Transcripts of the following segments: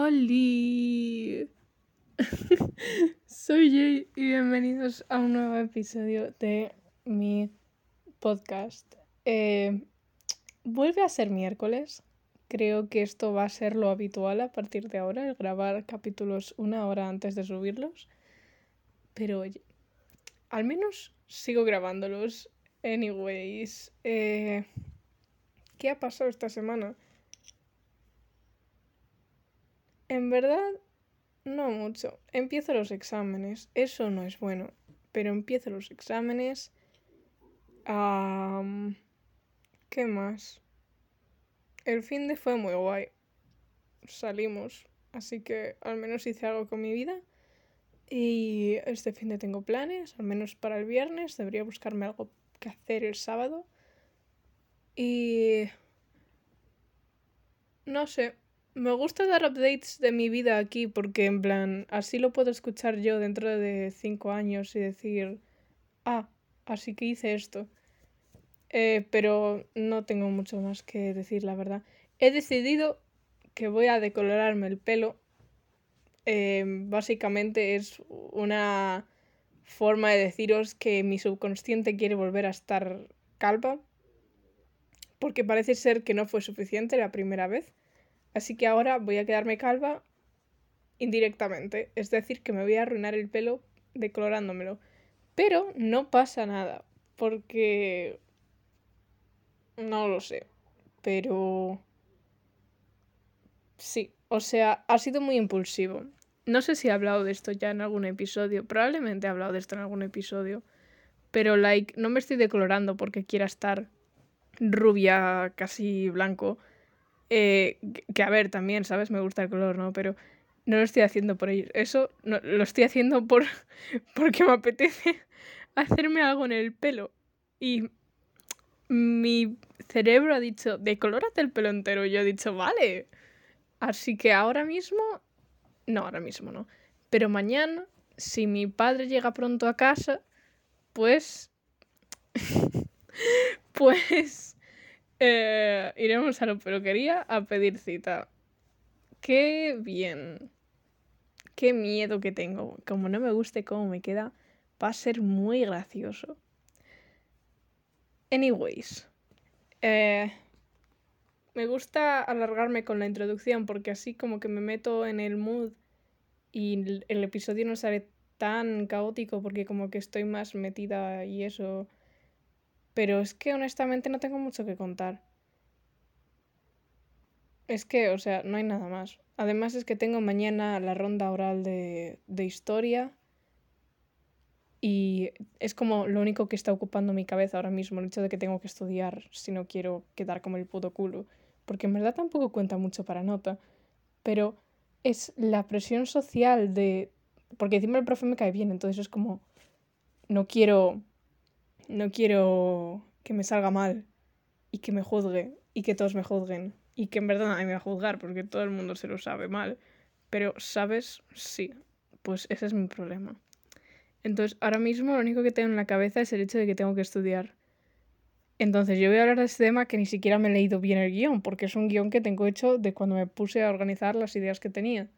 ¡Holi! Soy Jay y bienvenidos a un nuevo episodio de mi podcast. Eh, vuelve a ser miércoles. Creo que esto va a ser lo habitual a partir de ahora, el grabar capítulos una hora antes de subirlos. Pero oye, al menos sigo grabándolos. Anyways, eh, ¿qué ha pasado esta semana? En verdad, no mucho. Empiezo los exámenes. Eso no es bueno. Pero empiezo los exámenes. ¿Qué más? El fin de fue muy guay. Salimos. Así que al menos hice algo con mi vida. Y este fin de tengo planes, al menos para el viernes. Debería buscarme algo que hacer el sábado. Y... No sé, me gusta dar updates de mi vida aquí porque en plan, así lo puedo escuchar yo dentro de cinco años y decir, ah, así que hice esto. Eh, pero no tengo mucho más que decir, la verdad. He decidido que voy a decolorarme el pelo. Eh, básicamente es una forma de deciros que mi subconsciente quiere volver a estar calva. Porque parece ser que no fue suficiente la primera vez. Así que ahora voy a quedarme calva indirectamente. Es decir, que me voy a arruinar el pelo decolorándomelo. Pero no pasa nada. Porque... No lo sé. Pero... Sí. O sea, ha sido muy impulsivo. No sé si he hablado de esto ya en algún episodio. Probablemente he hablado de esto en algún episodio. Pero, like, no me estoy decolorando porque quiera estar rubia, casi blanco. Eh, que a ver, también, ¿sabes? Me gusta el color, ¿no? Pero no lo estoy haciendo por ello. Eso no, lo estoy haciendo por porque me apetece hacerme algo en el pelo. Y mi cerebro ha dicho, decolórate el pelo entero. Y yo he dicho, vale. Así que ahora mismo, no, ahora mismo no. Pero mañana, si mi padre llega pronto a casa, pues... pues eh, iremos a la peluquería a pedir cita. Qué bien. Qué miedo que tengo. Como no me guste cómo me queda, va a ser muy gracioso. Anyways. Eh, me gusta alargarme con la introducción porque así como que me meto en el mood y el episodio no sale tan caótico porque como que estoy más metida y eso pero es que honestamente no tengo mucho que contar. Es que, o sea, no hay nada más. Además es que tengo mañana la ronda oral de, de historia y es como lo único que está ocupando mi cabeza ahora mismo, el hecho de que tengo que estudiar si no quiero quedar como el puto culo. Porque en verdad tampoco cuenta mucho para nota. Pero es la presión social de... Porque encima el profe me cae bien, entonces es como... No quiero no quiero que me salga mal y que me juzgue y que todos me juzguen y que en verdad nadie me va a juzgar porque todo el mundo se lo sabe mal. Pero, ¿sabes? Sí, pues ese es mi problema. Entonces, ahora mismo lo único que tengo en la cabeza es el hecho de que tengo que estudiar. Entonces, yo voy a hablar de este tema que ni siquiera me he leído bien el guion, porque es un guion que tengo hecho de cuando me puse a organizar las ideas que tenía.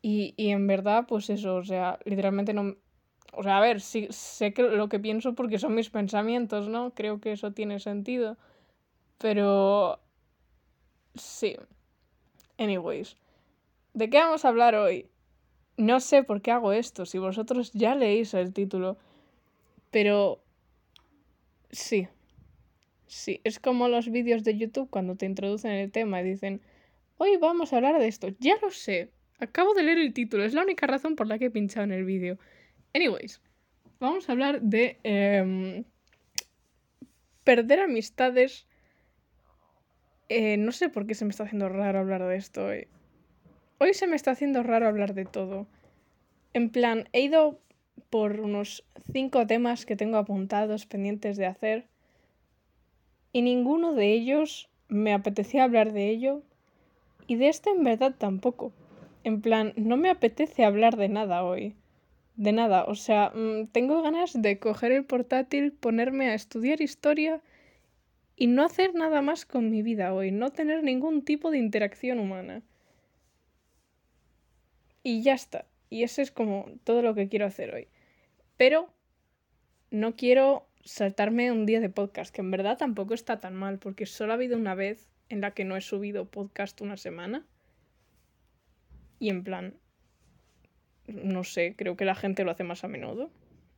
Y, y en verdad, pues eso, o sea, literalmente no, o sea, a ver, sí, sé que lo que pienso porque son mis pensamientos, ¿no? Creo que eso tiene sentido. Pero... Sí. Anyways. ¿De qué vamos a hablar hoy? No sé por qué hago esto, si vosotros ya leéis el título. Pero... Sí. Sí, es como los vídeos de YouTube cuando te introducen el tema y dicen, hoy vamos a hablar de esto. Ya lo sé. Acabo de leer el título, es la única razón por la que he pinchado en el vídeo. Anyways, vamos a hablar de em, perder amistades. Eh, no sé por qué se me está haciendo raro hablar de esto hoy. Hoy se me está haciendo raro hablar de todo. En plan, he ido por unos cinco temas que tengo apuntados pendientes de hacer y ninguno de ellos me apetecía hablar de ello y de este en verdad tampoco. En plan, no me apetece hablar de nada hoy de nada. O sea, mm, tengo ganas de coger el portátil, ponerme a estudiar historia y no hacer nada más con mi vida hoy, no tener ningún tipo de interacción humana. Y ya está. Y eso es como todo lo que quiero hacer hoy. Pero no quiero saltarme un día de podcast, que en verdad tampoco está tan mal, porque solo ha habido una vez en la que no he subido podcast una semana. Y en plan, no sé, creo que la gente lo hace más a menudo.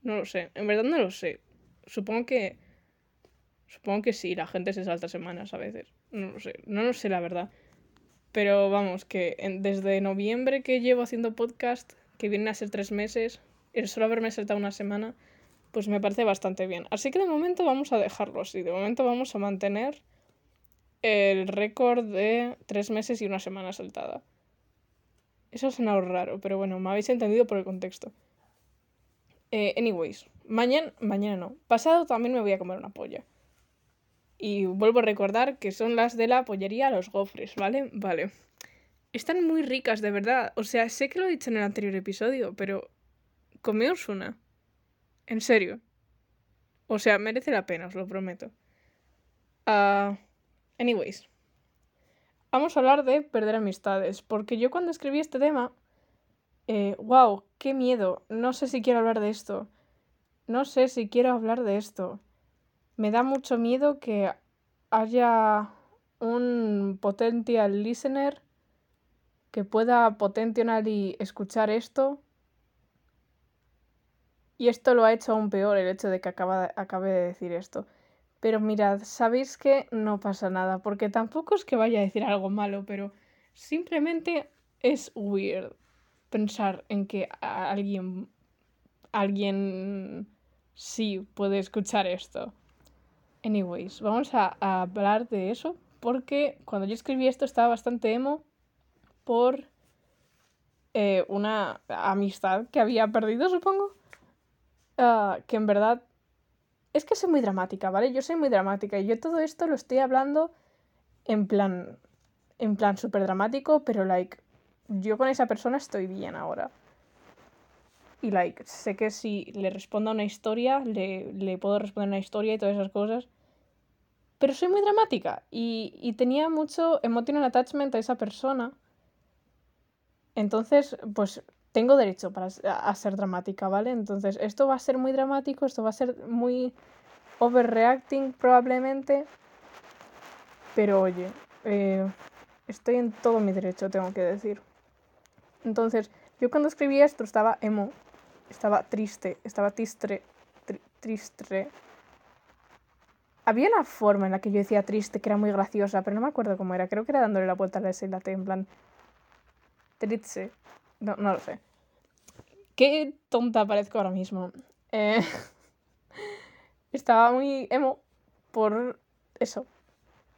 No lo sé, en verdad no lo sé. Supongo que... Supongo que sí, la gente se salta semanas a veces. No lo sé, no lo sé la verdad. Pero vamos, que desde noviembre que llevo haciendo podcast, que vienen a ser tres meses, el solo haberme saltado una semana, pues me parece bastante bien. Así que de momento vamos a dejarlo así. De momento vamos a mantener el récord de tres meses y una semana saltada. Eso suena raro, pero bueno, me habéis entendido por el contexto. Eh, anyways, mañana, mañana no. Pasado también me voy a comer una polla. Y vuelvo a recordar que son las de la pollería Los Gofres, ¿vale? Vale. Están muy ricas, de verdad. O sea, sé que lo he dicho en el anterior episodio, pero comeos una. En serio. O sea, merece la pena, os lo prometo. Uh, anyways. Vamos a hablar de perder amistades. Porque yo cuando escribí este tema. Eh, wow, qué miedo. No sé si quiero hablar de esto. No sé si quiero hablar de esto. Me da mucho miedo que haya un potential listener que pueda potenciar y escuchar esto y esto lo ha hecho aún peor el hecho de que acaba, acabe de decir esto. Pero mirad, sabéis que no pasa nada, porque tampoco es que vaya a decir algo malo, pero simplemente es weird pensar en que alguien, alguien sí puede escuchar esto. Anyways, vamos a, hablar de eso, porque cuando yo escribí esto estaba bastante emo por eh, una amistad que había perdido, supongo. Ah, que en verdad es que soy muy dramática, ¿vale? Yo soy muy dramática y yo todo esto lo estoy hablando en plan, en plan súper dramático, pero like, yo con esa persona estoy bien ahora. Y like, sé que si le respondo a una historia, le, le puedo responder una historia y todas esas cosas. Pero soy muy dramática y, y tenía mucho emotional attachment a esa persona. Entonces, pues tengo derecho para, a, ser dramática, ¿vale? Entonces, esto va a ser muy dramático, esto va a ser muy overreacting probablemente. Pero oye, eh, estoy en todo mi derecho, tengo que decir. Entonces, yo cuando escribí esto estaba emo, estaba triste, estaba triste, triste. Había una forma en la que yo decía triste que era muy graciosa, pero no me acuerdo cómo era. Creo que era dándole la vuelta a la S y la T, en plan. Triste. No, no lo sé. Qué tonta parezco ahora mismo. Eh, estaba muy emo por eso.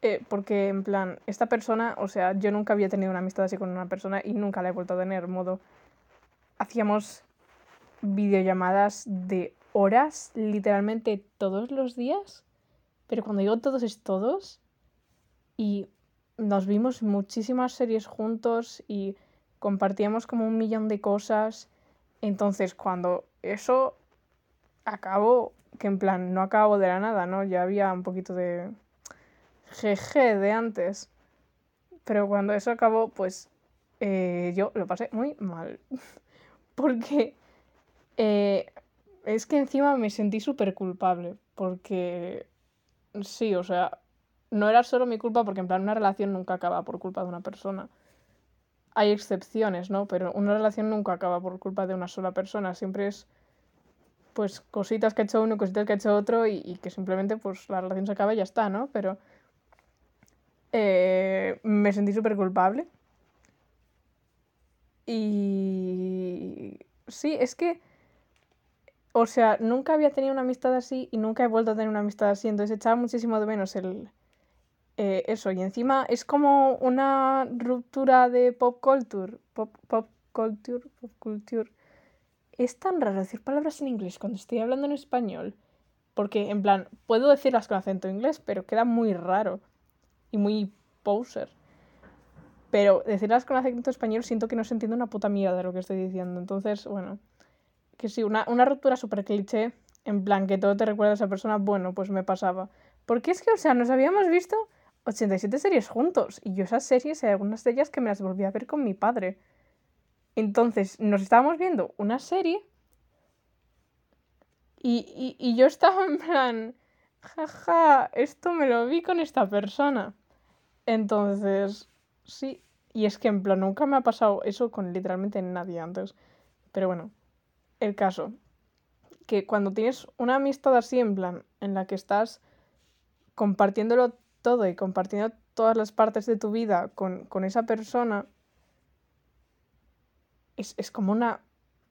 Eh, porque, en plan, esta persona, o sea, yo nunca había tenido una amistad así con una persona y nunca la he vuelto a tener. Modo, hacíamos videollamadas de horas, literalmente todos los días. Pero cuando digo todos es todos. Y nos vimos muchísimas series juntos y compartíamos como un millón de cosas. Entonces, cuando eso acabó, que en plan no acabó de la nada, ¿no? Ya había un poquito de jeje de antes. Pero cuando eso acabó, pues eh, yo lo pasé muy mal. porque eh, es que encima me sentí súper culpable. Porque sí, o sea, no era solo mi culpa porque en plan una relación nunca acaba por culpa de una persona hay excepciones, ¿no? Pero una relación nunca acaba por culpa de una sola persona, siempre es pues cositas que ha hecho uno, cositas que ha hecho otro y, que simplemente pues la relación se acaba y ya está, ¿no? Pero eh, me sentí súper culpable. Y sí, es que, o sea, nunca había tenido una amistad así y nunca he vuelto a tener una amistad así, entonces echaba muchísimo de menos el, eh, eso, y encima es como una ruptura de pop culture. Pop, pop culture, pop culture. Es tan raro decir palabras en inglés cuando estoy hablando en español. Porque, en plan, puedo decirlas con acento inglés, pero queda muy raro. Y muy poser. Pero decirlas con acento español siento que no se entiende una puta mierda de lo que estoy diciendo. Entonces, bueno. Que sí, una, una ruptura súper cliché. En plan, que todo te recuerda a esa persona. Bueno, pues me pasaba. Porque es que, o sea, nos habíamos visto 87 series juntos. Y yo esas series, hay algunas de ellas que me las volví a ver con mi padre. Entonces nos estábamos viendo una serie y, y, yo estaba en plan, jaja, esto me lo vi con esta persona. Entonces, sí, y es que en plan nunca me ha pasado eso con literalmente nadie antes. Pero bueno, el caso, que cuando tienes una amistad así en plan, en la que estás compartiéndolo todo y compartiendo todas las partes de tu vida con, con esa persona, es, es como una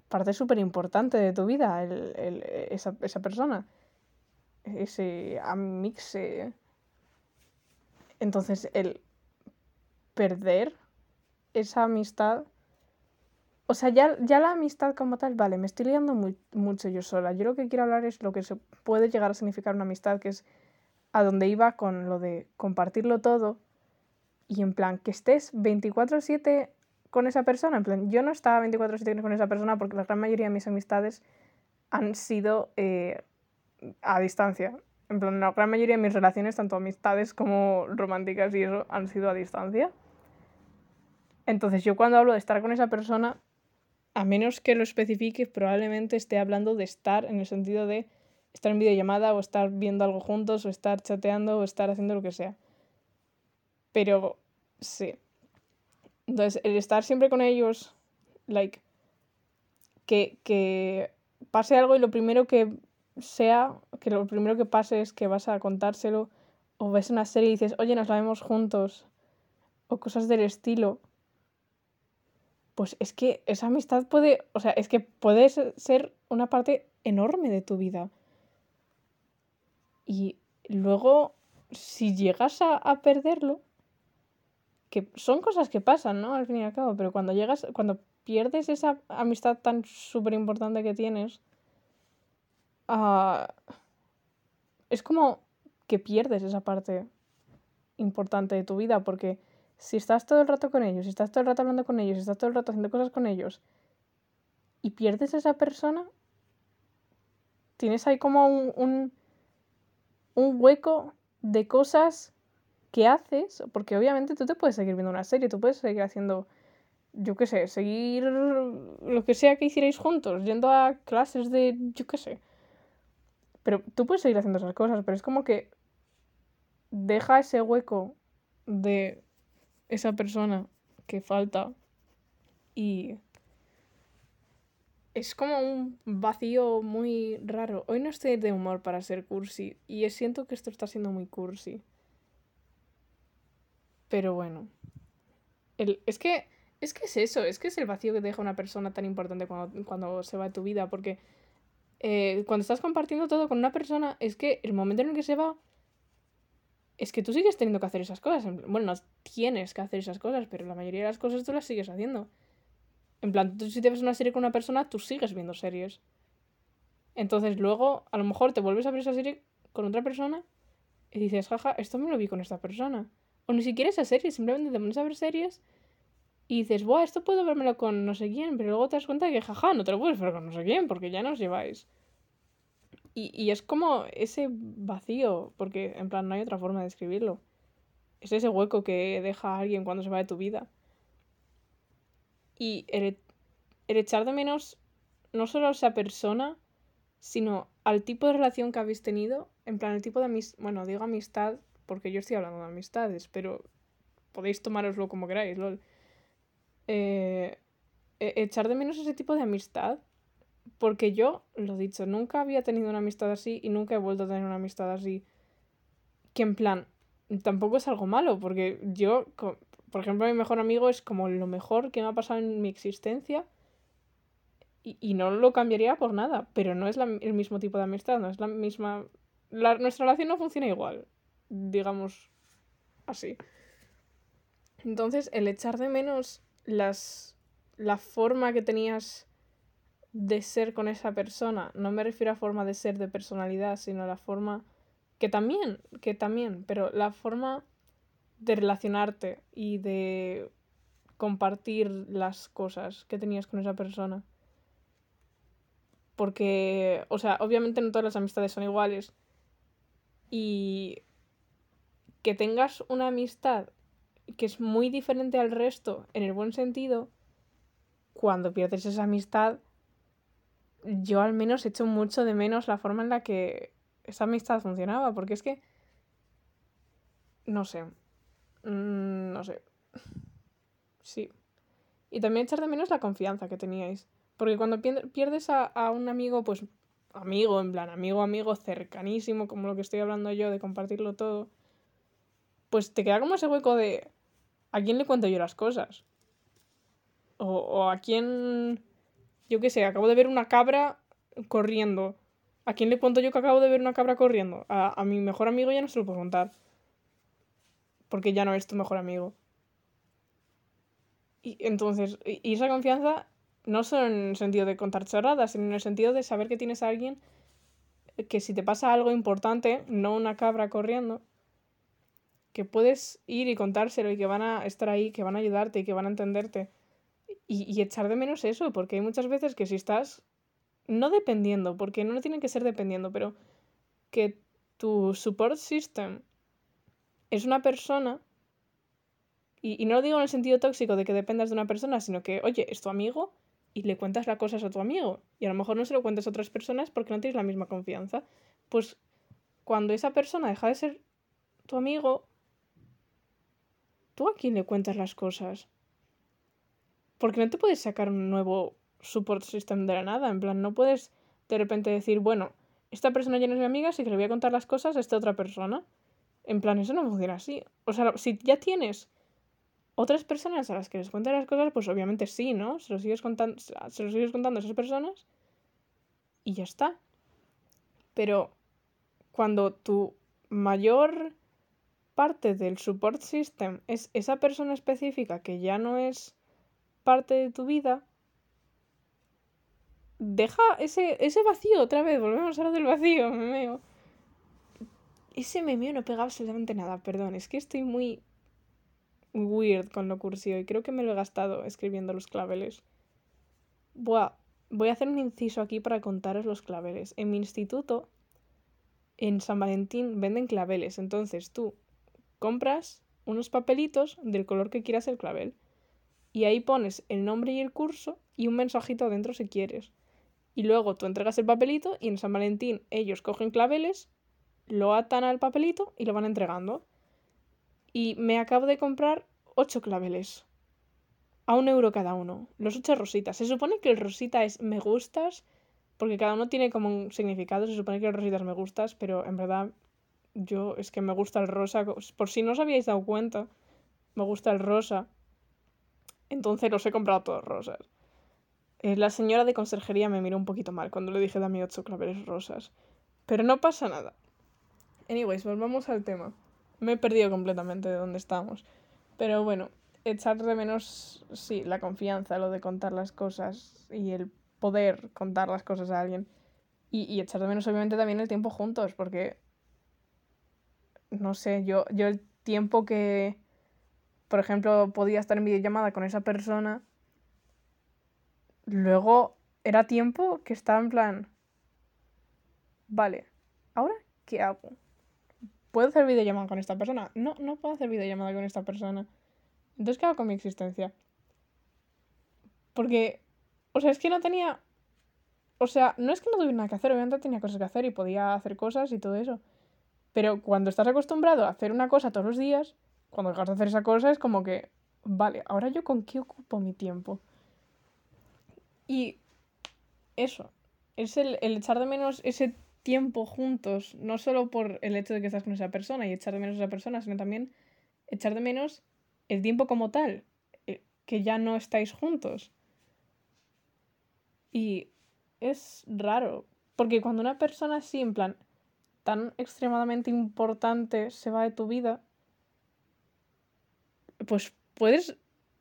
parte súper importante de tu vida, el, el, esa, esa, persona. Ese amixe. Entonces, el perder esa amistad. O sea, ya, ya la amistad como tal, vale, me estoy liando muy, mucho yo sola. Yo lo que quiero hablar es lo que se puede llegar a significar una amistad, que es a donde iba con lo de compartirlo todo y en plan que estés 24/7 con esa persona. En plan, yo no estaba 24/7 con esa persona porque la gran mayoría de mis amistades han sido eh, a distancia. En plan, la gran mayoría de mis relaciones, tanto amistades como románticas y eso, han sido a distancia. Entonces yo cuando hablo de estar con esa persona, a menos que lo especifique, probablemente esté hablando de estar en el sentido de estar en videollamada o estar viendo algo juntos o estar chateando o estar haciendo lo que sea. Pero sí. Entonces, el estar siempre con ellos, like, que, que pase algo y lo primero que sea, que lo primero que pase es que vas a contárselo o ves una serie y dices, oye, nos la vemos juntos o cosas del estilo. Pues es que esa amistad puede, o sea, es que puede ser una parte enorme de tu vida. Y luego, si llegas a, a perderlo, que son cosas que pasan, ¿no? Al fin y al cabo, pero cuando llegas, cuando pierdes esa amistad tan súper importante que tienes, uh, es como que pierdes esa parte importante de tu vida, porque si estás todo el rato con ellos, si estás todo el rato hablando con ellos, si estás todo el rato haciendo cosas con ellos, y pierdes esa persona, tienes ahí como un un hueco de cosas que haces, porque obviamente tú te puedes seguir viendo una serie, tú puedes seguir haciendo, yo qué sé, seguir lo que sea que hicierais juntos, yendo a clases de, yo qué sé. Pero tú puedes seguir haciendo esas cosas, pero es como que deja ese hueco de esa persona que falta y es como un vacío muy raro. Hoy no estoy de humor para ser cursi y siento que esto está siendo muy cursi. Pero bueno. El, es que es que es eso, es que es el vacío que deja una persona tan importante cuando, cuando se va de tu vida, porque eh, cuando estás compartiendo todo con una persona, es que el momento en el que se va, es que tú sigues teniendo que hacer esas cosas. Bueno, no tienes que hacer esas cosas, pero la mayoría de las cosas tú las sigues haciendo. En plan, tú si te ves una serie con una persona, tú sigues viendo series. Entonces luego, a lo mejor te vuelves a ver esa serie con otra persona y dices, jaja, esto me lo vi con esta persona. O ni siquiera esa serie, simplemente te pones a ver series y dices, buah, esto puedo vérmelo con no sé quién, pero luego te das cuenta que, jaja, no te lo puedes ver con no sé quién, porque ya nos lleváis. Y, y es como ese vacío, porque en plan no hay otra forma de describirlo. Es ese hueco que deja alguien cuando se va de tu vida. Y el, echar de menos no solo a esa persona, sino al tipo de relación que habéis tenido, en plan el tipo de amistad, bueno, digo amistad porque yo estoy hablando de amistades, pero podéis tomároslo como queráis, lol. Eh, e, echar de menos ese tipo de amistad, porque yo, lo dicho, nunca había tenido una amistad así y nunca he vuelto a tener una amistad así. Que en plan, tampoco es algo malo, porque yo, por ejemplo, mi mejor amigo es como lo mejor que me ha pasado en mi existencia y, no lo cambiaría por nada, pero no es el mismo tipo de amistad, no es la misma... nuestra relación no funciona igual, digamos así. Entonces, el echar de menos las, la forma que tenías de ser con esa persona, no me refiero a forma de ser de personalidad, sino a la forma que también, que también, pero la forma de relacionarte y de compartir las cosas que tenías con esa persona. Porque, o sea, obviamente no todas las amistades son iguales. Y que tengas una amistad que es muy diferente al resto, en el buen sentido, cuando pierdes esa amistad, yo al menos echo mucho de menos la forma en la que esa amistad funcionaba, porque es que, no sé, mm, no sé, sí. Y también echar de menos la confianza que teníais, porque cuando pierdes a, a un amigo, pues amigo, en plan, amigo, amigo, cercanísimo, como lo que estoy hablando yo, de compartirlo todo, pues te queda como ese hueco de ¿a quién le cuento yo las cosas? O, o a quién, yo qué sé, acabo de ver una cabra corriendo. ¿A quién le cuento yo que acabo de ver una cabra corriendo? A, a mi mejor amigo ya no se lo puedo contar. Porque ya no es tu mejor amigo. Y entonces, y esa confianza no solo en el sentido de contar chorradas, sino en el sentido de saber que tienes a alguien que si te pasa algo importante, no una cabra corriendo, que puedes ir y contárselo y que van a estar ahí, que van a ayudarte y que van a entenderte. Y, y echar de menos eso, porque hay muchas veces que si estás, no dependiendo, porque no tienen que ser dependiendo, pero que tu support system es una persona, y, no lo digo en el sentido tóxico de que dependas de una persona, sino que, oye, es tu amigo y le cuentas las cosas a tu amigo y a lo mejor no se lo cuentas a otras personas porque no tienes la misma confianza. Pues cuando esa persona deja de ser tu amigo, ¿tú a quién le cuentas las cosas? Porque no te puedes sacar un nuevo support system de la nada. En plan, no puedes de repente decir, bueno, esta persona ya no es mi amiga, así que le voy a contar las cosas a esta otra persona. En plan, eso no funciona así. O sea, si ya tienes otras personas a las que les cuentas las cosas, pues obviamente sí, ¿no? Se lo sigues contando, se lo sigues contando a esas personas y ya está. Pero cuando tu mayor parte del support system es esa persona específica que ya no es parte de tu vida, deja ese, ese vacío otra vez, volvemos a hablar del vacío, memeo. Ese memeo no pega absolutamente nada, perdón, es que estoy muy weird con lo cursivo y creo que me lo he gastado escribiendo los claveles. Buah, voy a hacer un inciso aquí para contaros los claveles. En mi instituto, en San Valentín, venden claveles. Entonces tú compras unos papelitos del color que quieras el clavel. Y ahí pones el nombre y el curso y un mensajito dentro si quieres. Y luego tú entregas el papelito y en San Valentín ellos cogen claveles, lo atan al papelito y lo van entregando. Y me acabo de comprar ocho claveles. A un euro cada uno. Los ocho rositas. Se supone que el rosita es me gustas, porque cada uno tiene como un significado. Se supone que el rosita es me gustas, pero en verdad yo es que me gusta el rosa. Por si no os habíais dado cuenta, me gusta el rosa. Entonces los he comprado todos rosas. Eh, la señora de conserjería me miró un poquito mal cuando le dije dame ocho claveles rosas. Pero no pasa nada. Anyways, volvamos al tema. Me he perdido completamente de dónde estamos. Pero bueno, echar de menos, sí, la confianza, lo de contar las cosas y el poder contar las cosas a alguien. Y, y echar de menos, obviamente, también el tiempo juntos, porque. No sé, yo, yo el tiempo que. Por ejemplo, podía estar en videollamada con esa persona. Luego era tiempo que estaba en plan. Vale, ¿ahora qué hago? ¿Puedo hacer videollamada con esta persona? No, no puedo hacer videollamada con esta persona. Entonces, ¿qué hago con mi existencia? Porque, o sea, es que no tenía... O sea, no es que no tuviera nada que hacer, obviamente tenía cosas que hacer y podía hacer cosas y todo eso. Pero cuando estás acostumbrado a hacer una cosa todos los días, cuando dejas de hacer esa cosa es como que, vale, ahora yo con qué ocupo mi tiempo. Y eso, es el, el echar de menos ese tiempo juntos, no solo por el hecho de que estás con esa persona y echar de menos a esa persona, sino también echar de menos el tiempo como tal, eh, que ya no estáis juntos. Y es raro, porque cuando una persona así, en plan, tan extremadamente importante se va de tu vida, pues puedes,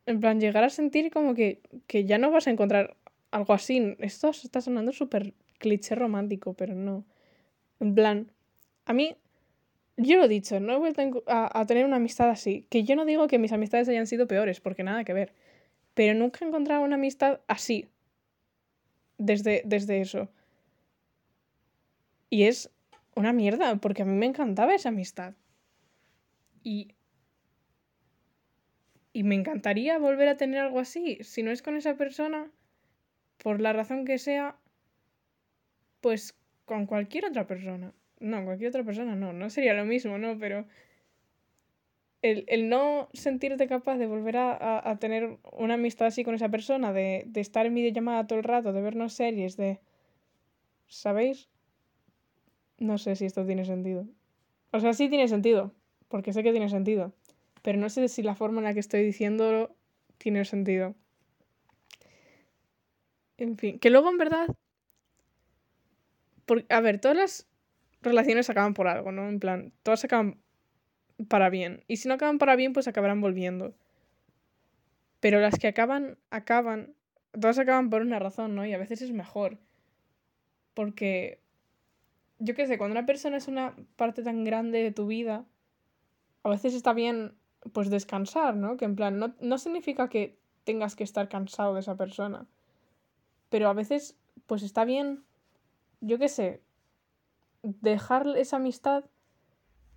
en plan, llegar a sentir como que, que ya no vas a encontrar algo así. Esto está sonando súper cliché romántico, pero no. En plan, a mí, yo lo he dicho, no he vuelto a, tener una amistad así. Que yo no digo que mis amistades hayan sido peores, porque nada que ver. Pero nunca he encontrado una amistad así. Desde, desde eso. Y es una mierda, porque a mí me encantaba esa amistad. Y Y me encantaría volver a tener algo así. Si no es con esa persona, por la razón que sea, pues con cualquier otra persona. No, cualquier otra persona no, no sería lo mismo, ¿no? Pero el, no sentirte capaz de volver a, tener una amistad así con esa persona, de, de estar en videollamada todo el rato, de vernos series, de... ¿Sabéis? No sé si esto tiene sentido. O sea, sí tiene sentido, porque sé que tiene sentido, pero no sé si la forma en la que estoy diciéndolo tiene sentido. En fin, que luego en verdad... a ver, todas las relaciones acaban por algo, ¿no? En plan, todas acaban para bien. Y si no acaban para bien, pues acabarán volviendo. Pero las que acaban, acaban. Todas acaban por una razón, ¿no? Y a veces es mejor. Porque. Yo qué sé, cuando una persona es una parte tan grande de tu vida, a veces está bien, pues descansar, ¿no? Que en plan, no, no significa que tengas que estar cansado de esa persona. Pero a veces, pues está bien, yo qué sé, dejar esa amistad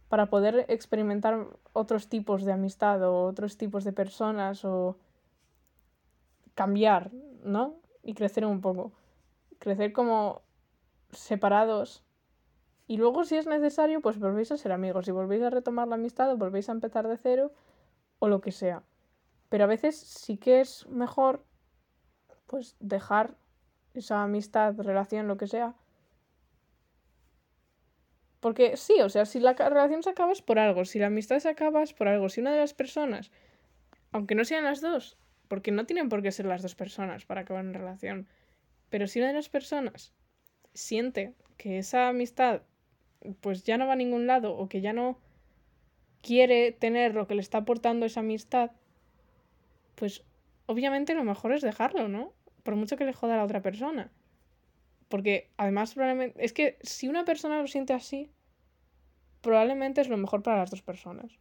para poder experimentar otros tipos de amistad o otros tipos de personas o cambiar, ¿no? Y crecer un poco. Crecer como separados. Y luego, si es necesario, pues volvéis a ser amigos. Y volvéis a retomar la amistad o volvéis a empezar de cero o lo que sea. Pero a veces sí que es mejor, pues, dejar esa amistad, relación, lo que sea, porque sí, o sea, si la relación se acaba por algo, si la amistad se acaba por algo, si una de las personas, aunque no sean las dos, porque no tienen por qué ser las dos personas para acabar una relación, pero si una de las personas siente que esa amistad pues ya no va a ningún lado o que ya no quiere tener lo que le está aportando esa amistad, pues obviamente lo mejor es dejarlo, ¿no? Por mucho que le joda a la otra persona. Porque además probablemente... Es que si una persona lo siente así, probablemente es lo mejor para las dos personas.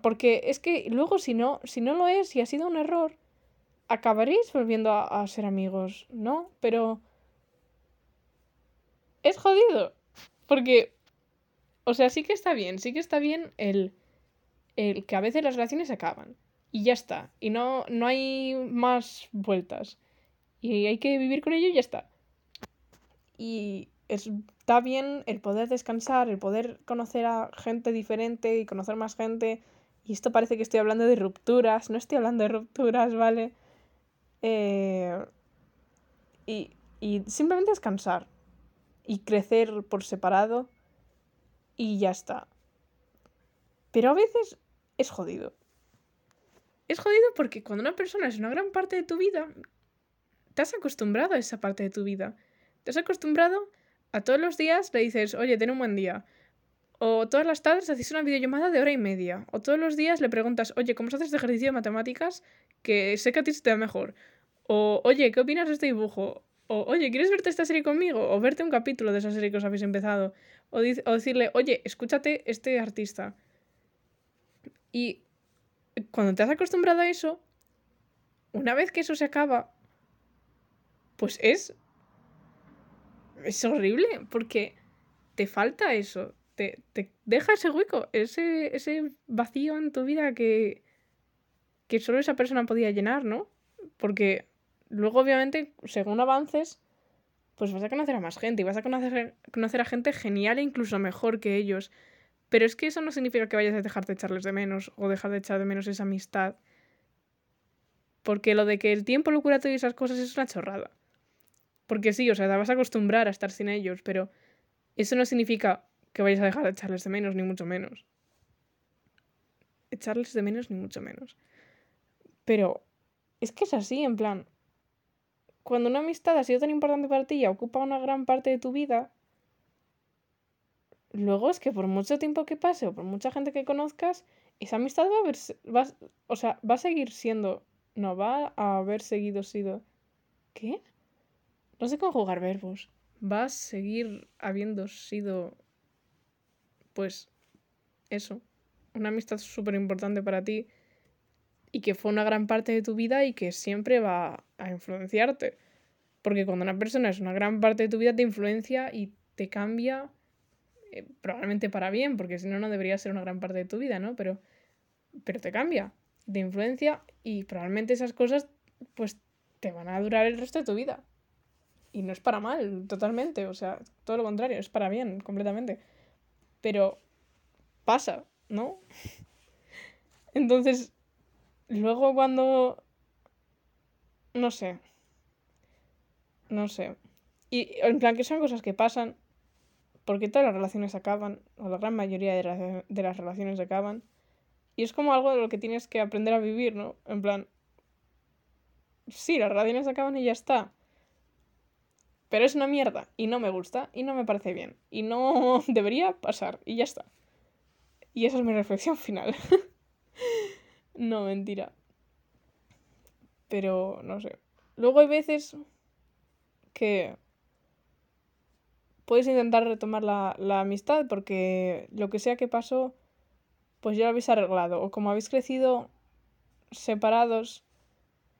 Porque es que luego si no, si no lo es y ha sido un error, acabaréis volviendo a, ser amigos, ¿no? Pero... Es jodido. Porque... O sea, sí que está bien, sí que está bien el, el que a veces las relaciones acaban. Y ya está. Y no, no hay más vueltas y hay que vivir con ello y ya está. Y está bien el poder descansar, el poder conocer a gente diferente y conocer más gente. Y esto parece que estoy hablando de rupturas, no estoy hablando de rupturas, ¿vale? Eh, y, y simplemente descansar y crecer por separado y ya está. Pero a veces es jodido. Es jodido porque cuando una persona es una gran parte de tu vida, te has acostumbrado a esa parte de tu vida. Te has acostumbrado a todos los días le dices, oye, ten un buen día. O todas las tardes haces una videollamada de hora y media. O todos los días le preguntas, oye, ¿cómo se hace este ejercicio de matemáticas? Que sé que a ti se te da mejor. O, oye, ¿qué opinas de este dibujo? O, oye, ¿quieres verte esta serie conmigo? O verte un capítulo de esa serie que os habéis empezado. O, o decirle, oye, escúchate este artista. Y cuando te has acostumbrado a eso, una vez que eso se acaba, pues es... Es horrible, porque te falta eso, te, deja ese hueco, ese, ese vacío en tu vida que, que solo esa persona podía llenar, ¿no? Porque luego, obviamente, según avances, pues vas a conocer a más gente y vas a conocer, conocer a gente genial e incluso mejor que ellos. Pero es que eso no significa que vayas a dejar de echarles de menos o dejar de echar de menos esa amistad. Porque lo de que el tiempo lo cura todo y esas cosas es una chorrada. Porque sí, o sea, te vas a acostumbrar a estar sin ellos, pero eso no significa que vayas a dejar de echarles de menos, ni mucho menos. Echarles de menos, ni mucho menos. Pero es que es así, en plan, cuando una amistad ha sido tan importante para ti y ocupa una gran parte de tu vida, luego es que por mucho tiempo que pase o por mucha gente que conozcas, esa amistad va a haber, va, o sea, va a seguir siendo, no va a haber seguido sido, ¿qué? No sé conjugar verbos. Va a seguir habiendo sido, pues, eso. Una amistad súper importante para ti y que fue una gran parte de tu vida y que siempre va a influenciarte. Porque cuando una persona es una gran parte de tu vida te influencia y te cambia, eh, probablemente para bien, porque si no, no debería ser una gran parte de tu vida, ¿no? Pero pero te cambia, te influencia y probablemente esas cosas pues te van a durar el resto de tu vida. Y no es para mal, totalmente, o sea, todo lo contrario, es para bien, completamente. Pero pasa, ¿no? Entonces, luego cuando... No sé. No sé. Y en plan que son cosas que pasan, porque todas las relaciones acaban, o la gran mayoría de, de las relaciones acaban. Y es como algo de lo que tienes que aprender a vivir, ¿no? En plan, sí, las relaciones acaban y ya está. Pero es una mierda y no me gusta y no me parece bien y no debería pasar y ya está. Y esa es mi reflexión final. no, mentira. Pero no sé. Luego hay veces que puedes intentar retomar la, la, amistad porque lo que sea que pasó, pues ya lo habéis arreglado. O como habéis crecido separados,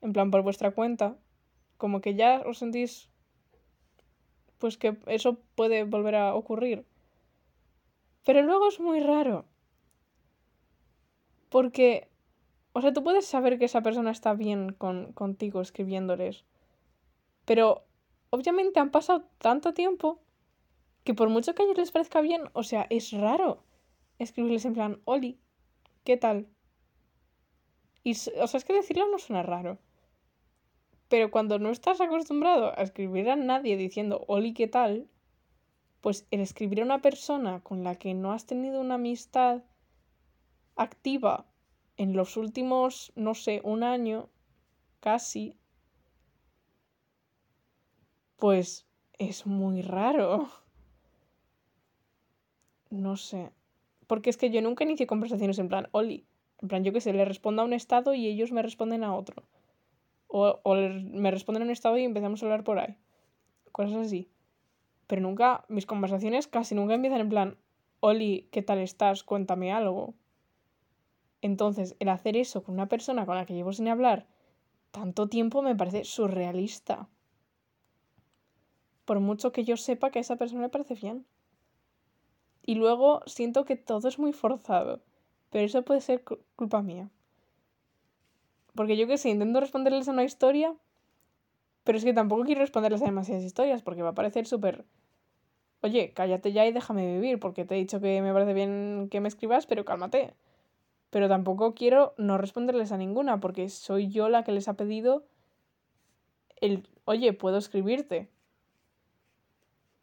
en plan por vuestra cuenta, como que ya os sentís, pues que eso puede volver a ocurrir. Pero luego es muy raro. Porque, o sea, tú puedes saber que esa persona está bien con, contigo escribiéndoles. Pero, obviamente han pasado tanto tiempo que por mucho que a ellos les parezca bien, o sea, es raro escribirles en plan, Oli, ¿qué tal? Y, o sea, es que decirlo no suena raro. Pero cuando no estás acostumbrado a escribir a nadie diciendo, Oli, ¿qué tal? Pues el escribir a una persona con la que no has tenido una amistad activa en los últimos, no sé, un año, casi, pues es muy raro. No sé. Porque es que yo nunca inicié conversaciones en plan, Oli. En plan, yo que sé, le respondo a un estado y ellos me responden a otro. O, o me responden a un estado y empezamos a hablar por ahí. Cosas así. Pero nunca, mis conversaciones casi nunca empiezan en plan, Oli, ¿qué tal estás? Cuéntame algo. Entonces, el hacer eso con una persona con la que llevo sin hablar tanto tiempo me parece surrealista. Por mucho que yo sepa que a esa persona le parece bien. Y luego siento que todo es muy forzado. Pero eso puede ser culpa mía. Porque yo que sé, intento responderles a una historia. Pero es que tampoco quiero responderles a demasiadas historias. Porque va a parecer súper. Oye, cállate ya y déjame vivir. Porque te he dicho que me parece bien que me escribas, pero cálmate. Pero tampoco quiero no responderles a ninguna. Porque soy yo la que les ha pedido el. Oye, puedo escribirte.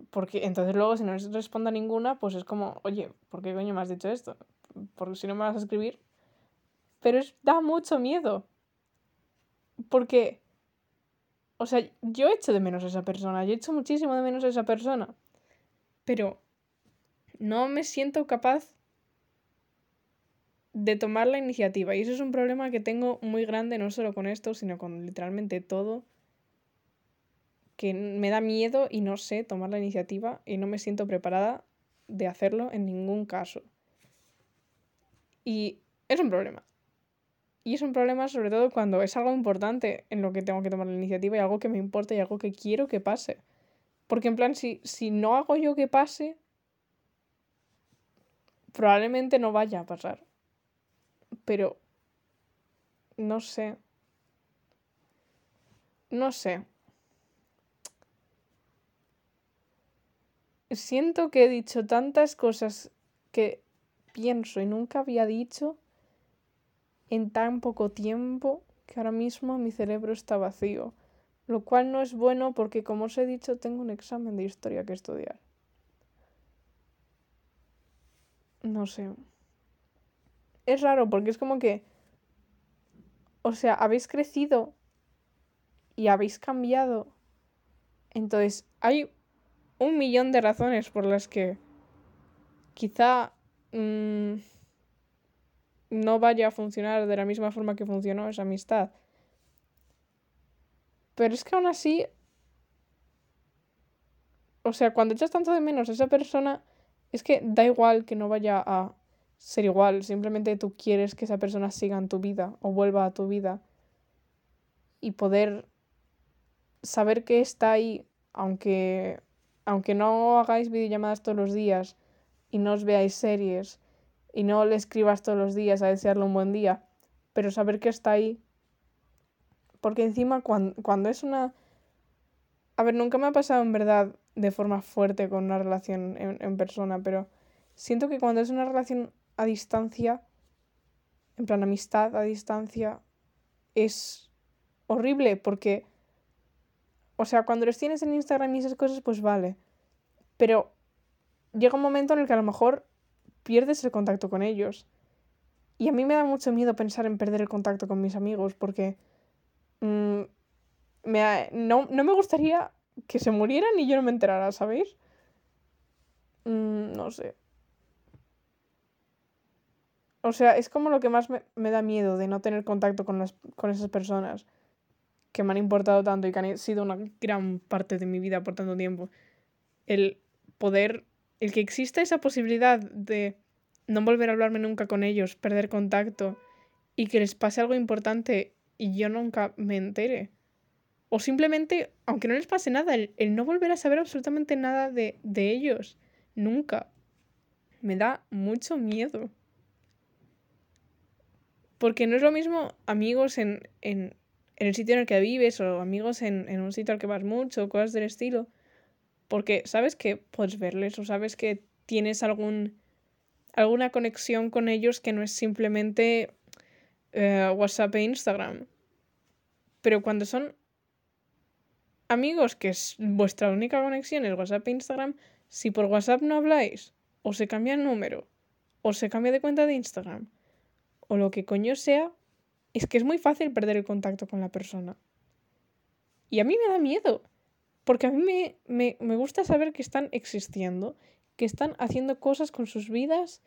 Porque entonces luego si no les respondo a ninguna, pues es como, oye, ¿por qué coño me has dicho esto? Porque si no me vas a escribir. Pero es, da mucho miedo. Porque, o sea, yo echo de menos a esa persona, yo echo muchísimo de menos a esa persona. Pero no me siento capaz de tomar la iniciativa. Y eso es un problema que tengo muy grande, no solo con esto, sino con literalmente todo que me da miedo y no sé tomar la iniciativa y no me siento preparada de hacerlo en ningún caso. Y es un problema. Y es un problema sobre todo cuando es algo importante en lo que tengo que tomar la iniciativa y algo que me importa y algo que quiero que pase. Porque en plan, si, si no hago yo que pase, probablemente no vaya a pasar. Pero... No sé. No sé. siento que he dicho tantas cosas que pienso y nunca había dicho en tan poco tiempo que ahora mismo mi cerebro está vacío, lo cual no es bueno porque como os he dicho tengo un examen de historia que estudiar. No sé. Es raro porque es como que, o sea, habéis crecido y habéis cambiado. Entonces, hay un millón de razones por las que quizá mmm, no vaya a funcionar de la misma forma que funcionó esa amistad. Pero es que aún así, o sea, cuando echas tanto de menos a esa persona, es que da igual que no vaya a ser igual, simplemente tú quieres que esa persona siga en tu vida o vuelva a tu vida y poder saber que está ahí, aunque aunque no hagáis videollamadas todos los días y no os veáis series y no le escribas todos los días a desearle un buen día, pero saber que está ahí. Porque encima cuando, es una... A ver, nunca me ha pasado en verdad de forma fuerte con una relación en persona, pero siento que cuando es una relación a distancia, en plan amistad a distancia, es horrible porque, o sea, cuando los tienes en Instagram y esas cosas, pues vale. Pero llega un momento en el que a lo mejor pierdes el contacto con ellos. Y a mí me da mucho miedo pensar en perder el contacto con mis amigos porque mm, me no, me gustaría que se murieran y yo no me enterara, ¿sabéis? Mm, no sé. O sea, es como lo que más me, da miedo de no tener contacto con, con esas personas que me han importado tanto y que han sido una gran parte de mi vida por tanto tiempo. El poder, el que exista esa posibilidad de no volver a hablarme nunca con ellos, perder contacto y que les pase algo importante y yo nunca me entere. O simplemente, aunque no les pase nada, el, no volver a saber absolutamente nada de, de ellos. Nunca. Me da mucho miedo. Porque no es lo mismo amigos en, en, en el sitio en el que vives o amigos en, en, un sitio al que vas mucho, cosas del estilo. Porque sabes que puedes verles o sabes que tienes algún, alguna conexión con ellos que no es simplemente eh, WhatsApp e Instagram. Pero cuando son amigos que es vuestra única conexión es WhatsApp e Instagram, si por WhatsApp no habláis, o se cambia el número, o se cambia de cuenta de Instagram, o lo que coño sea, es que es muy fácil perder el contacto con la persona. Y a mí me da miedo, porque a mí me, me, me gusta saber que están existiendo, que están haciendo cosas con sus vidas,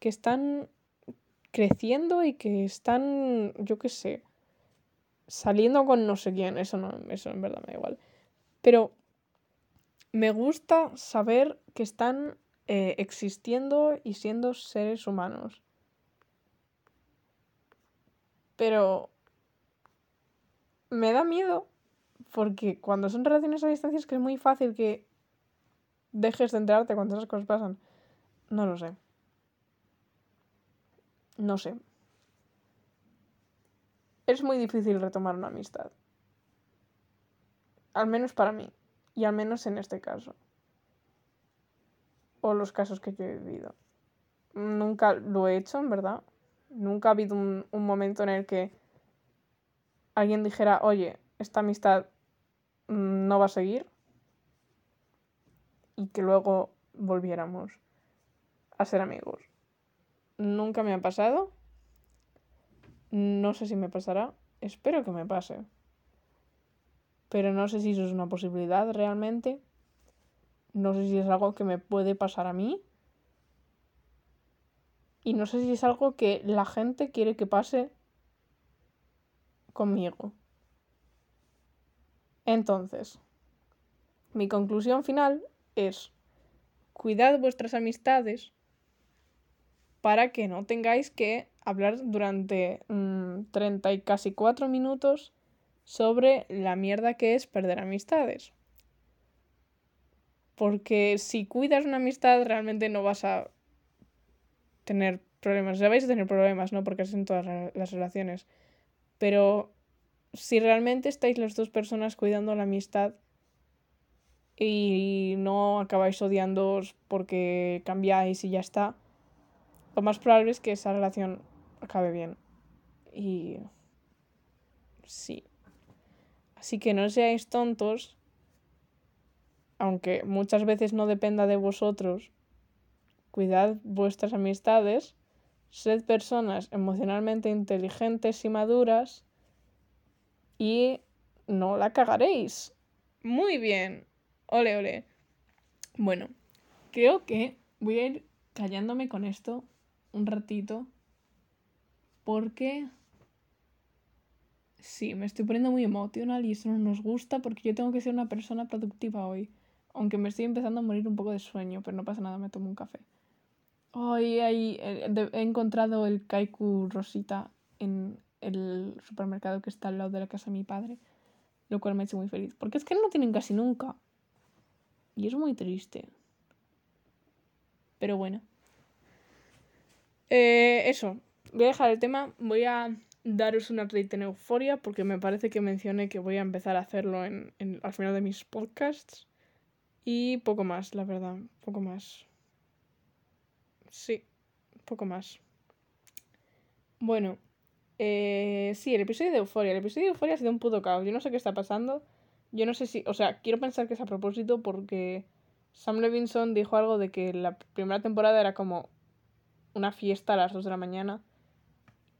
que están creciendo y que están, yo qué sé, saliendo con no sé quién, eso no, eso en verdad me da igual. Pero me gusta saber que están eh, existiendo y siendo seres humanos. Pero me da miedo porque cuando son relaciones a distancia es que es muy fácil que dejes de enterarte cuando esas cosas pasan. No lo sé. No sé. Es muy difícil retomar una amistad. Al menos para mí. Y al menos en este caso. O los casos que yo he vivido. Nunca lo he hecho, en verdad. Nunca ha habido un, momento en el que alguien dijera, oye, esta amistad no va a seguir. Y que luego volviéramos a ser amigos. Nunca me ha pasado. No sé si me pasará. Espero que me pase. Pero no sé si eso es una posibilidad realmente. No sé si es algo que me puede pasar a mí. Y no sé si es algo que la gente quiere que pase conmigo. Entonces, mi conclusión final es, cuidad vuestras amistades para que no tengáis que hablar durante 30 mm, y casi 4 minutos sobre la mierda que es perder amistades. Porque si cuidas una amistad realmente no vas a tener problemas. Ya vais a tener problemas, ¿no? Porque es en todas las relaciones. Pero si realmente estáis las dos personas cuidando la amistad y no acabáis odiándoos porque cambiáis y ya está, lo más probable es que esa relación acabe bien. Y sí. Así que no seáis tontos, aunque muchas veces no dependa de vosotros, cuidad vuestras amistades, sed personas emocionalmente inteligentes y maduras y no la cagaréis. Muy bien. Ole, ole. Bueno, creo que voy a ir callándome con esto un ratito porque sí, me estoy poniendo muy emocional y eso no nos gusta porque yo tengo que ser una persona productiva hoy. Aunque me estoy empezando a morir un poco de sueño, pero no pasa nada, me tomo un café. Hoy he encontrado el Kaiku Rosita en el supermercado que está al lado de la casa de mi padre, lo cual me ha hecho muy feliz. Porque es que no tienen casi nunca. Y es muy triste. Pero bueno. Eh, eso, voy a dejar el tema, voy a daros una update en Euforia porque me parece que mencioné que voy a empezar a hacerlo en, al final de mis podcasts. Y poco más, la verdad, poco más. Sí, poco más. Bueno, eh, sí, el episodio de Euforia. El episodio de Euforia ha sido un puto caos. Yo no sé qué está pasando. Yo no sé si. O sea, quiero pensar que es a propósito porque Sam Levinson dijo algo de que la primera temporada era como una fiesta a las 2 de la mañana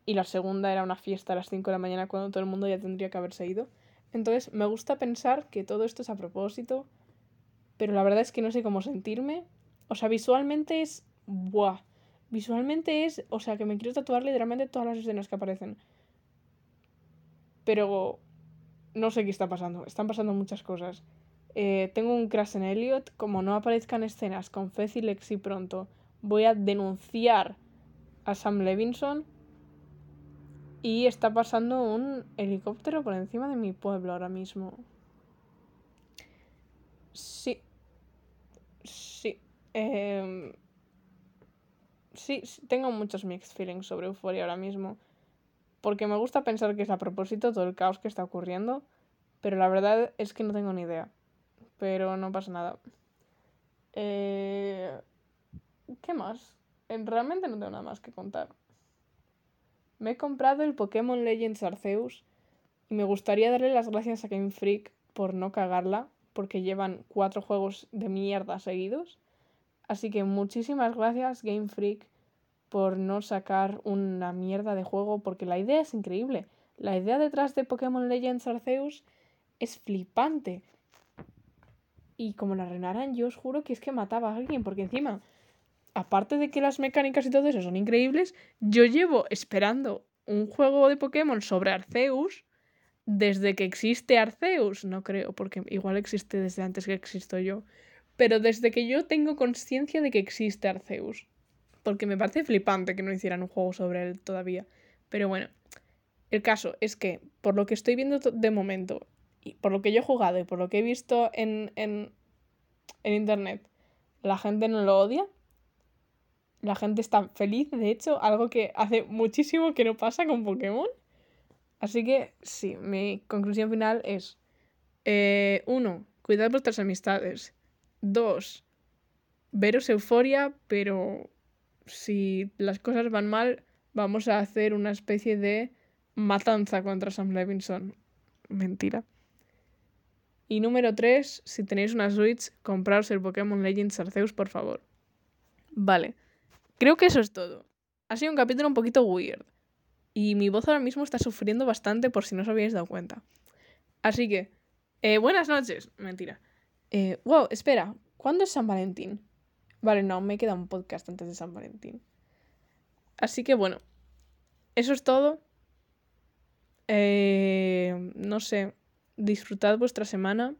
y la segunda era una fiesta a las 5 de la mañana cuando todo el mundo ya tendría que haberse ido. Entonces, me gusta pensar que todo esto es a propósito, pero la verdad es que no sé cómo sentirme. O sea, visualmente es. ¡Buah! Visualmente es, o sea, que me quiero tatuar literalmente todas las escenas que aparecen. Pero no sé qué está pasando. Están pasando muchas cosas. Eh, tengo un crash en Elliot. Como no aparezcan escenas con Fez y Lexi pronto, voy a denunciar a Sam Levinson. Y está pasando un helicóptero por encima de mi pueblo ahora mismo. Sí. Sí. Eh, sí, tengo muchos mixed feelings sobre Euphoria ahora mismo. Porque me gusta pensar que es a propósito todo el caos que está ocurriendo. Pero la verdad es que no tengo ni idea. Pero no pasa nada. Eh, ¿Qué más? Realmente no tengo nada más que contar. Me he comprado el Pokémon Legends Arceus. Y me gustaría darle las gracias a Game Freak por no cagarla. Porque llevan cuatro juegos de mierda seguidos. Así que muchísimas gracias Game Freak por no sacar una mierda de juego porque la idea es increíble. La idea detrás de Pokémon Legends Arceus es flipante. Y como la renaran, yo os juro que es que mataba a alguien, porque encima, aparte de que las mecánicas y todo eso son increíbles, yo llevo esperando un juego de Pokémon sobre Arceus desde que existe Arceus. No creo, porque igual existe desde antes que existo yo pero desde que yo tengo conciencia de que existe Arceus. Porque me parece flipante que no hicieran un juego sobre él todavía. Pero bueno, el caso es que, por lo que estoy viendo de momento, y por lo que yo he jugado y por lo que he visto en, en, en internet, la gente no lo odia. La gente está feliz, de hecho, algo que hace muchísimo que no pasa con Pokémon. Así que sí, mi conclusión final es: eh, uno, cuidad vuestras amistades. Dos, veros euforia, pero si las cosas van mal, vamos a hacer una especie de matanza contra Sam Levinson. Mentira. Y número 3, si tenéis una Switch, compraos el Pokémon Legends Arceus, por favor. Vale. Creo que eso es todo. Ha sido un capítulo un poquito weird. Y mi voz ahora mismo está sufriendo bastante por si no os habéis dado cuenta. Así que, eh, buenas noches. Mentira. Eh, wow, espera, ¿cuándo es San Valentín? Vale, no, me queda un podcast antes de San Valentín. Así que bueno, eso es todo. Eh, no sé, disfrutad vuestra semana.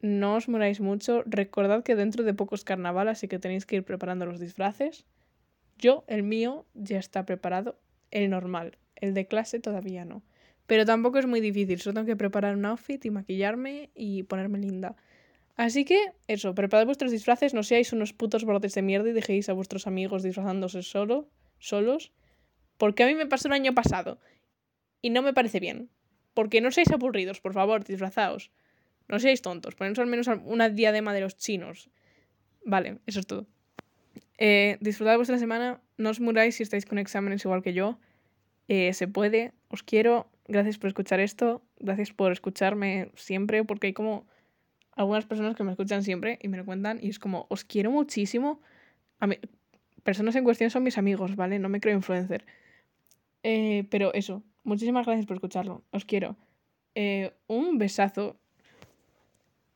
No os moráis mucho. Recordad que dentro de pocos carnaval, así que tenéis que ir preparando los disfraces. Yo, el mío, ya está preparado. El normal. El de clase todavía no. Pero tampoco es muy difícil, solo tengo que preparar un outfit y maquillarme y ponerme linda. Así que, eso, preparad vuestros disfraces, no seáis unos putos brotes de mierda y dejéis a vuestros amigos disfrazándose solo, solos. Porque a mí me pasó el año pasado. Y no me parece bien. Porque no seáis aburridos, por favor, disfrazaos. No seáis tontos, poneros al menos una diadema de los chinos. Vale, eso es todo. Eh, disfrutad vuestra semana, no os muráis si estáis con exámenes igual que yo. Eh, se puede, os quiero, gracias por escuchar esto, gracias por escucharme siempre, porque hay como algunas personas que me escuchan siempre y me lo cuentan y es como, os quiero muchísimo. A mí, personas en cuestión son mis amigos, ¿vale? No me creo influencer. Eh, pero eso, muchísimas gracias por escucharlo, os quiero. Eh, un besazo.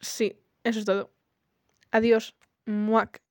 Sí, eso es todo. Adiós. Muac.